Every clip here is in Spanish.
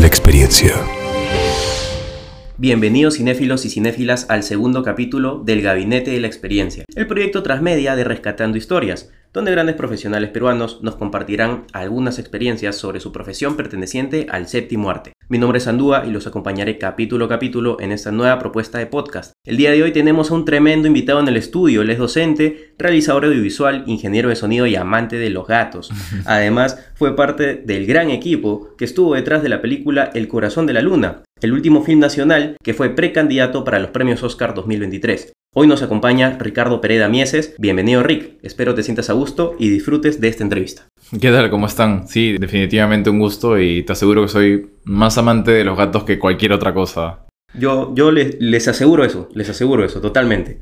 de la experiencia. Bienvenidos cinéfilos y cinéfilas al segundo capítulo del Gabinete de la Experiencia, el proyecto transmedia de Rescatando Historias, donde grandes profesionales peruanos nos compartirán algunas experiencias sobre su profesión perteneciente al séptimo arte. Mi nombre es Andúa y los acompañaré capítulo a capítulo en esta nueva propuesta de podcast. El día de hoy tenemos a un tremendo invitado en el estudio. Él es docente, realizador audiovisual, ingeniero de sonido y amante de los gatos. Además, fue parte del gran equipo que estuvo detrás de la película El corazón de la luna, el último film nacional que fue precandidato para los premios Oscar 2023. Hoy nos acompaña Ricardo Pereda Mieses. Bienvenido Rick, espero te sientas a gusto y disfrutes de esta entrevista. ¿Qué tal? ¿Cómo están? Sí, definitivamente un gusto y te aseguro que soy más amante de los gatos que cualquier otra cosa. Yo, yo les, les aseguro eso, les aseguro eso, totalmente.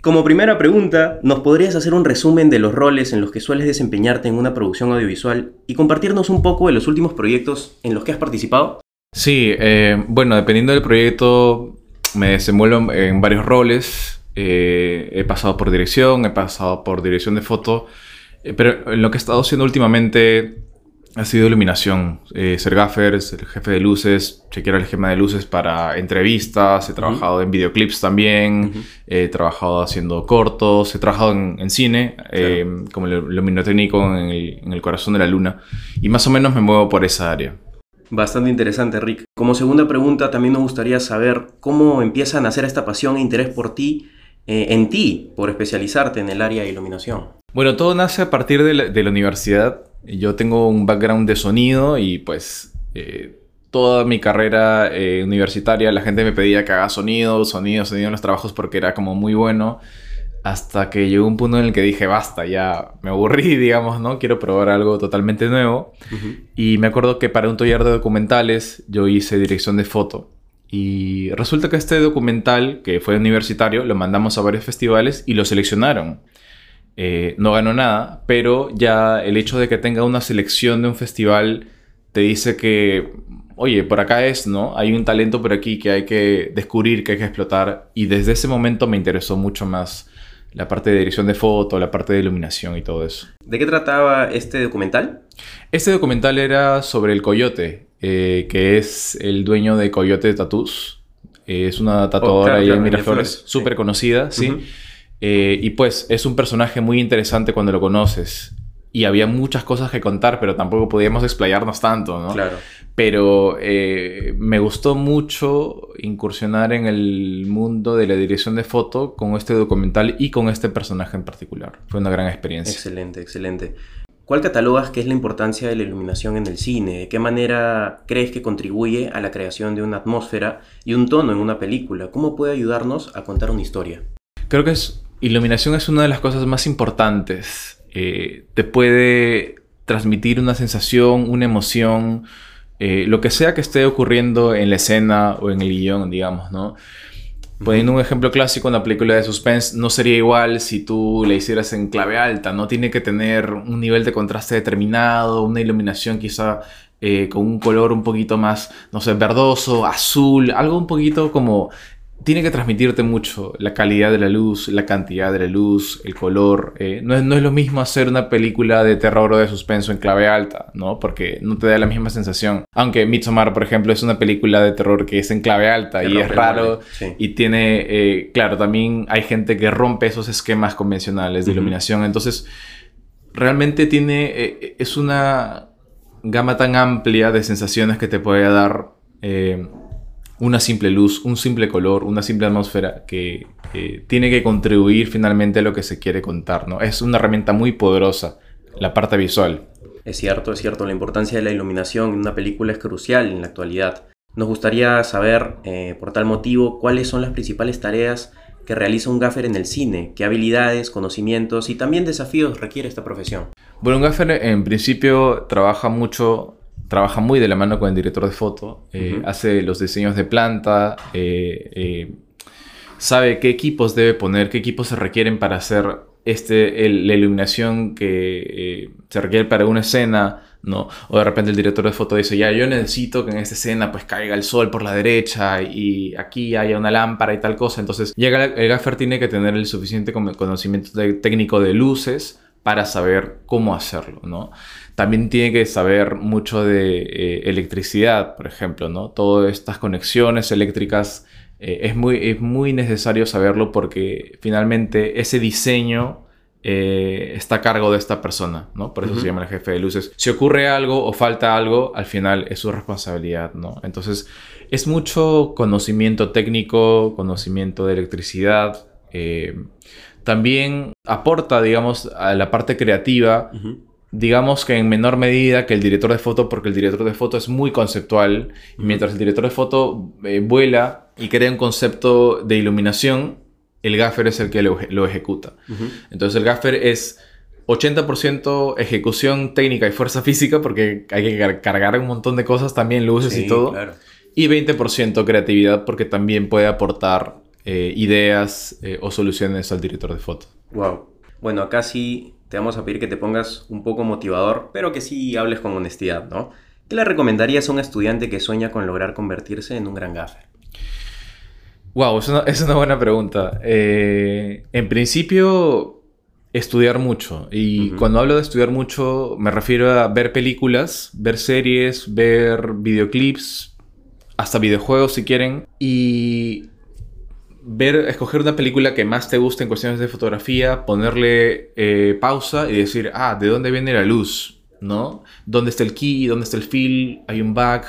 Como primera pregunta, ¿nos podrías hacer un resumen de los roles en los que sueles desempeñarte en una producción audiovisual y compartirnos un poco de los últimos proyectos en los que has participado? Sí, eh, bueno, dependiendo del proyecto, me desenvuelvo en varios roles. Eh, he pasado por dirección, he pasado por dirección de foto, eh, pero en lo que he estado haciendo últimamente ha sido iluminación. Eh, ser gaffer, ser jefe de luces, chequear el esquema de luces para entrevistas, he trabajado en videoclips también, he trabajado haciendo cortos, he trabajado en, cine, como luminotécnico en el, en el corazón de la luna, y más o menos me muevo por esa área. Bastante interesante, Rick. Como segunda pregunta, también nos gustaría saber cómo empieza a nacer esta pasión e interés por ti eh, en ti por especializarte en el área de iluminación? Bueno, todo nace a partir de la, universidad. Yo tengo un background de sonido y pues eh, toda mi carrera eh, universitaria la gente me pedía que haga sonido, sonido, sonido en los trabajos porque era como muy bueno. Hasta que llegó un punto en el que dije, basta, ya me aburrí, digamos, ¿no? Quiero probar algo totalmente nuevo. Y me acuerdo que para un taller de documentales yo hice dirección de foto. Y resulta que este documental, que fue universitario, lo mandamos a varios festivales y lo seleccionaron. Eh, no ganó nada, pero ya el hecho de que tenga una selección de un festival te dice que, oye, por acá es, ¿no? Hay un talento por aquí que hay que descubrir, que hay que explotar. Y desde ese momento me interesó mucho más la parte de dirección de foto, la parte de iluminación y todo eso. ¿De qué trataba este documental? Este documental era sobre el coyote, eh, que es el dueño de Coyote Tattoos. Eh, es una tatuadora oh, ahí en Miraflores, súper conocida, sí. Eh, y pues es un personaje muy interesante cuando lo conoces. Y había muchas cosas que contar, pero tampoco podíamos explayarnos tanto, ¿no? Claro. Pero me gustó mucho incursionar en el mundo de la dirección de foto con este documental y con este personaje en particular. Fue una gran experiencia. Excelente, excelente. ¿Cuál catalogas que es la importancia de la iluminación en el cine? ¿De qué manera crees que contribuye a la creación de una atmósfera y un tono en una película? ¿Cómo puede ayudarnos a contar una historia? Creo que es, iluminación es una de las cosas más importantes. Eh, te puede transmitir una sensación, una emoción, eh, lo que sea que esté ocurriendo en la escena o en el guion, digamos, ¿no? Poniendo un ejemplo clásico, una película de suspense no sería igual si tú la hicieras en clave alta, no tiene que tener un nivel de contraste determinado, una iluminación quizá eh, con un color un poquito más, no sé, verdoso, azul, algo un poquito como tiene que transmitirte mucho la calidad de la luz, la cantidad de la luz, el color. Eh, no, es, no, es, lo mismo hacer una película de terror o de suspenso en clave alta, ¿no? Porque no te da la misma sensación. Aunque Midsommar, por ejemplo, es una película de terror que es en clave alta y es raro y tiene, eh, claro, también hay gente que rompe esos esquemas convencionales de iluminación. Entonces, realmente tiene, eh, es una gama tan amplia de sensaciones que te puede dar una simple luz, un simple color, una simple atmósfera que tiene que contribuir finalmente a lo que se quiere contar, ¿no? Es una herramienta muy poderosa, la parte visual. Es cierto, es cierto, la importancia de la iluminación en una película es crucial en la actualidad. Nos gustaría saber, eh, por tal motivo, cuáles son las principales tareas que realiza un gaffer en el cine, qué habilidades, conocimientos y también desafíos requiere esta profesión. Bueno, un gaffer en principio trabaja mucho trabaja muy de la mano con el director de foto, eh, hace los diseños de planta, eh, eh, sabe qué equipos debe poner, qué equipos se requieren para hacer este, la iluminación que se requiere para una escena, ¿no? O de repente el director de foto dice, ya, yo necesito que en esta escena pues caiga el sol por la derecha y aquí haya una lámpara y tal cosa. Entonces, llega el gaffer tiene que tener el suficiente conocimiento técnico de luces para saber cómo hacerlo, ¿no? También tiene que saber mucho de eh, electricidad, por ejemplo, ¿no? Todas estas conexiones eléctricas eh, es, muy, es muy necesario saberlo porque finalmente ese diseño eh, está a cargo de esta persona, ¿no? Por eso se llama el jefe de luces. Si ocurre algo o falta algo, al final es su responsabilidad, ¿no? Entonces, es mucho conocimiento técnico, conocimiento de electricidad. También aporta, digamos, a la parte creativa. Digamos que en menor medida que el director de foto, porque el director de foto es muy conceptual, y mientras el director de foto eh, vuela y crea un concepto de iluminación, el gaffer es el que lo, ejecuta. Entonces el gaffer es 80% ejecución técnica y fuerza física, porque hay que cargar un montón de cosas también, luces y todo. Y 20% creatividad, porque también puede aportar eh, ideas eh, o soluciones al director de foto. Wow. Bueno, acá sí te vamos a pedir que te pongas un poco motivador, pero que sí hables con honestidad, ¿no? ¿Qué le recomendarías a un estudiante que sueña con lograr convertirse en un gran gaffer? Wow, es una, buena pregunta. Eh, en principio, estudiar mucho. Y cuando hablo de estudiar mucho, me refiero a ver películas, ver series, ver videoclips, hasta videojuegos si quieren. Y ver, escoger una película que más te guste en cuestiones de fotografía, ponerle eh, pausa y decir, ah, ¿de dónde viene la luz? ¿No? ¿Dónde está el key? ¿Dónde está el fill? ¿Hay un back?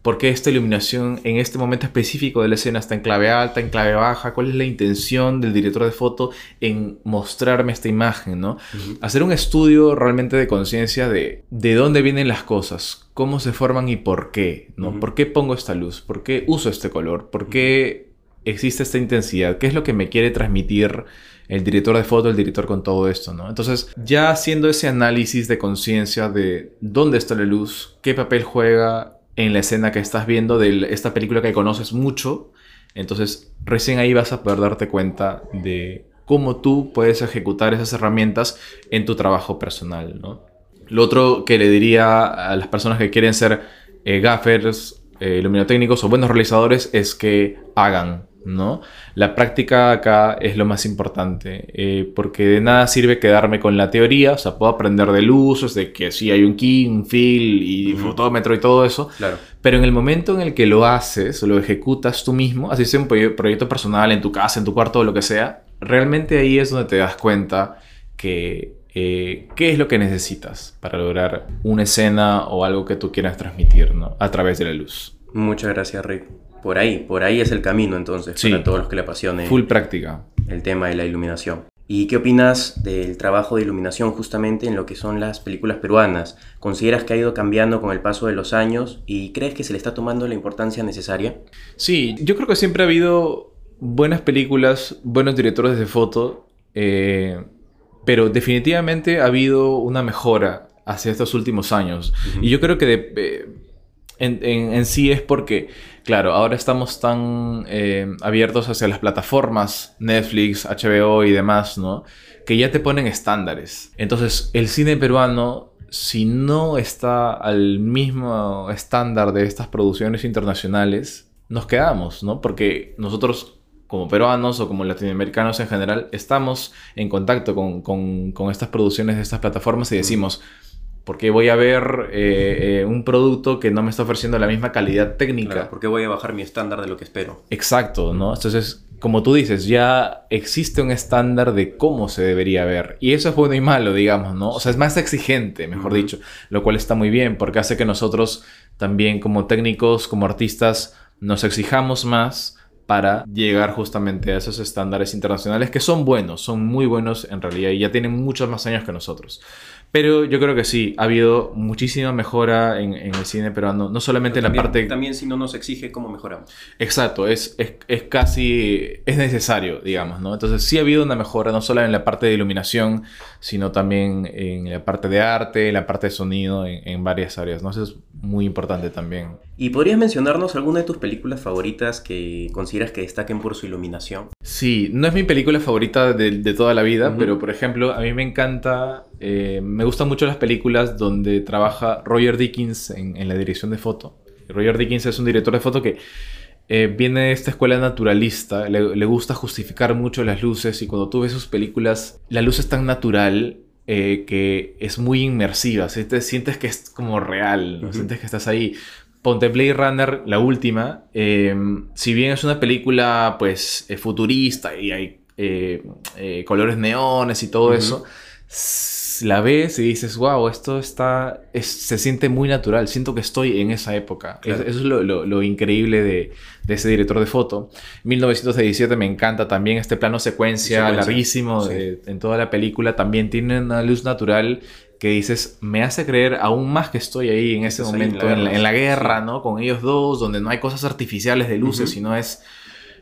¿Por qué esta iluminación en este momento específico de la escena está en clave alta, en clave baja? ¿Cuál es la intención del director de foto en mostrarme esta imagen? ¿no? Hacer un estudio realmente de conciencia de de dónde vienen las cosas, cómo se forman y por qué. ¿no? ¿Por qué pongo esta luz? ¿Por qué uso este color? ¿Por qué existe esta intensidad? ¿Qué es lo que me quiere transmitir el director de foto, el director con todo esto, ¿no? Entonces, ya haciendo ese análisis de conciencia de dónde está la luz, qué papel juega en la escena que estás viendo de esta película que conoces mucho, entonces recién ahí vas a poder darte cuenta de cómo tú puedes ejecutar esas herramientas en tu trabajo personal, ¿no? Lo otro que le diría a las personas que quieren ser eh, gaffers, eh, o buenos realizadores es que hagan, ¿no? La práctica acá es lo más importante, eh, porque de nada sirve quedarme con la teoría, o sea, puedo aprender de luces, de que sí hay un key, un fill y fotómetro y todo eso, claro. pero en el momento en el que lo haces, lo ejecutas tú mismo, así sea un proyecto personal en tu casa, en tu cuarto o lo que sea, realmente ahí es donde te das cuenta que eh, qué es lo que necesitas para lograr una escena o algo que tú quieras transmitir, ¿no? A través de la luz. Muchas gracias, Rick. Por ahí, por ahí es el camino entonces para todos los que le apasione. Full práctica. El tema de la iluminación. ¿Y qué opinas del trabajo de iluminación justamente en lo que son las películas peruanas? ¿Consideras que ha ido cambiando con el paso de los años y crees que se le está tomando la importancia necesaria? Sí, yo creo que siempre ha habido buenas películas, buenos directores de foto, eh, pero definitivamente ha habido una mejora hacia estos últimos años. Y yo creo que de, eh, en, sí es porque, claro, ahora estamos tan eh, abiertos hacia las plataformas, Netflix, HBO y demás, ¿no? Que ya te ponen estándares. Entonces, el cine peruano, si no está al mismo estándar de estas producciones internacionales, nos quedamos, ¿no? Porque nosotros como peruanos o como latinoamericanos en general, estamos en contacto con, con estas producciones de estas plataformas y decimos, porque voy a ver eh, eh, un producto que no me está ofreciendo la misma calidad técnica. porque voy a bajar mi estándar de lo que espero. Exacto, ¿no? Entonces, como tú dices, ya existe un estándar de cómo se debería ver. Y eso es bueno y malo, digamos, ¿no? O sea, es más exigente, mejor dicho, lo cual está muy bien porque hace que nosotros también como técnicos, como artistas, nos exijamos más para llegar justamente a esos estándares internacionales que son buenos, son muy buenos en realidad y ya tienen muchos más años que nosotros. Pero yo creo que sí, ha habido muchísima mejora en, el cine peruano, no solamente en la parte... También si no nos exige, ¿cómo mejoramos? Exacto, es, es, casi, es necesario, digamos, ¿no? Entonces sí ha habido una mejora, no solo en la parte de iluminación, sino también en la parte de arte, en la parte de sonido, en, varias áreas, ¿no? Eso es muy importante también. ¿Y podrías mencionarnos alguna de tus películas favoritas que consideras que destaquen por su iluminación? Sí, no es mi película favorita de, toda la vida, pero por ejemplo, a mí me encanta... Eh, me gustan mucho las películas donde trabaja Roger Dickens en, la dirección de foto. Roger Dickens es un director de foto que eh, viene de esta escuela naturalista, le, gusta justificar mucho las luces y cuando tú ves sus películas, la luz es tan natural eh, que es muy inmersiva. Te sientes que es como real, sientes que estás ahí. Ponte Blade Runner, la última, si bien es una película pues futurista y hay colores neones y todo eso, la ves y dices, wow, esto está, se siente muy natural, siento que estoy en esa época. eso es lo, increíble de, ese director de foto. 1917 me encanta también este plano secuencia, larguísimo en toda la película, también tiene una luz natural que dices, me hace creer aún más que estoy ahí en ese momento, en la, guerra, ¿no? Con ellos dos, donde no hay cosas artificiales de luces, sino es...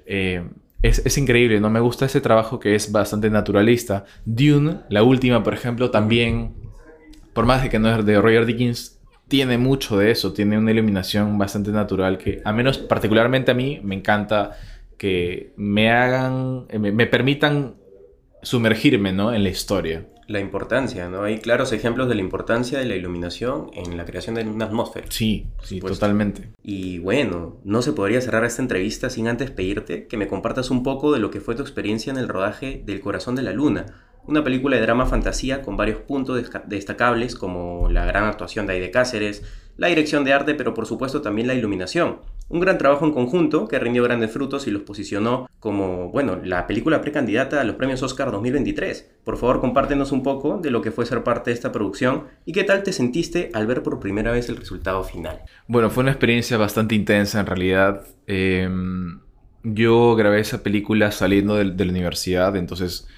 Eh, es, increíble, ¿no? Me gusta ese trabajo que es bastante naturalista. Dune, la última, por ejemplo, también, por más de que no es de Roger Dickens, tiene mucho de eso, tiene una iluminación bastante natural que, a menos particularmente a mí, me encanta que me hagan, me, me permitan sumergirme, ¿no? En la historia la importancia, ¿no? Hay claros ejemplos de la importancia de la iluminación en la creación de una atmósfera. Sí, sí, totalmente. Y bueno, no se podría cerrar esta entrevista sin antes pedirte que me compartas un poco de lo que fue tu experiencia en el rodaje del Corazón de la Luna, una película de drama fantasía con varios puntos destacables como la gran actuación de Aide Cáceres, la dirección de arte, pero por supuesto también la iluminación. Un gran trabajo en conjunto que rindió grandes frutos y los posicionó como, bueno, la película precandidata a los premios Oscar 2023. Por favor, compártenos un poco de lo que fue ser parte de esta producción y qué tal te sentiste al ver por primera vez el resultado final. Bueno, fue una experiencia bastante intensa en realidad. Em, yo grabé esa película saliendo de, la universidad, entonces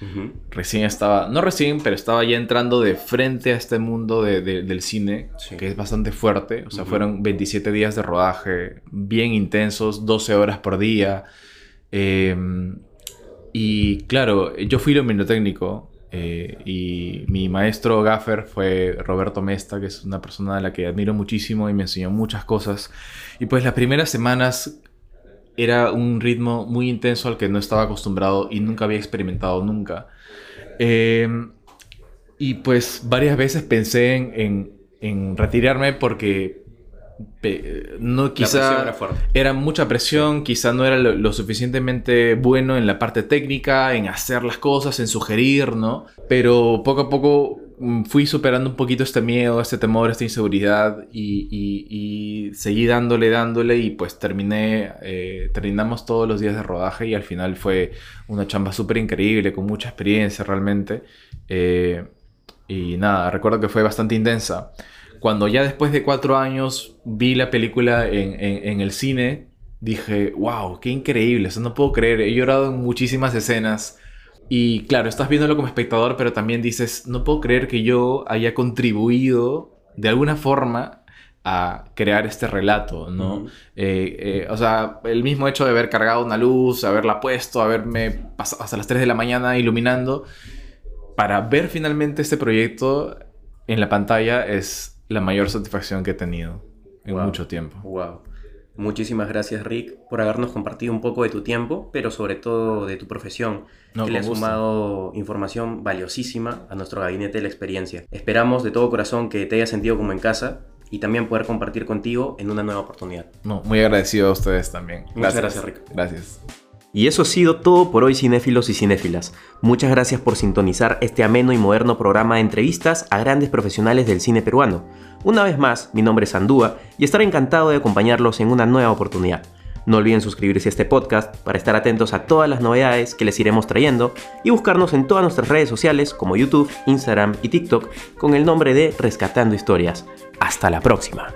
recién estaba, no recién, pero estaba ya entrando de frente a este mundo del cine, que es bastante fuerte. O sea, fueron 27 días de rodaje, bien intensos, 12 horas por día. Em, y claro, yo fui luminotécnico eh, y mi maestro gaffer fue Roberto Mesta, que es una persona a la que admiro muchísimo y me enseñó muchas cosas. Y pues las primeras semanas era un ritmo muy intenso al que no estaba acostumbrado y nunca había experimentado nunca. Em, y pues varias veces pensé en, retirarme porque no quizá era, era, mucha presión, quizá no era lo, suficientemente bueno en la parte técnica, en hacer las cosas, en sugerir, ¿no? Pero poco a poco fui superando un poquito este miedo, este temor, esta inseguridad y, seguí dándole, dándole y pues terminé, eh, terminamos todos los días de rodaje y al final fue una chamba súper increíble, con mucha experiencia realmente. Eh, y nada, recuerdo que fue bastante intensa. Cuando ya después de cuatro años vi la película en, en el cine, dije, wow, qué increíble, eso no puedo creer, he llorado en muchísimas escenas y claro, estás viéndolo como espectador, pero también dices, no puedo creer que yo haya contribuido de alguna forma a crear este relato, ¿no? Eh, eh, o sea, el mismo hecho de haber cargado una luz, haberla puesto, haberme pasado hasta las 3 de la mañana iluminando, para ver finalmente este proyecto en la pantalla es la mayor satisfacción que he tenido en mucho tiempo. Wow. Muchísimas gracias Rick por habernos compartido un poco de tu tiempo, pero sobre todo de tu profesión, que le ha sumado información valiosísima a nuestro gabinete de la experiencia. Esperamos de todo corazón que te hayas sentido como en casa y también poder compartir contigo en una nueva oportunidad. No, muy agradecido a ustedes también. Muchas gracias Rick. Gracias. Y eso ha sido todo por hoy cinéfilos y cinéfilas. Muchas gracias por sintonizar este ameno y moderno programa de entrevistas a grandes profesionales del cine peruano. Una vez más, mi nombre es Andúa y estaré encantado de acompañarlos en una nueva oportunidad. No olviden suscribirse a este podcast para estar atentos a todas las novedades que les iremos trayendo y buscarnos en todas nuestras redes sociales como YouTube, Instagram y TikTok con el nombre de Rescatando Historias. Hasta la próxima.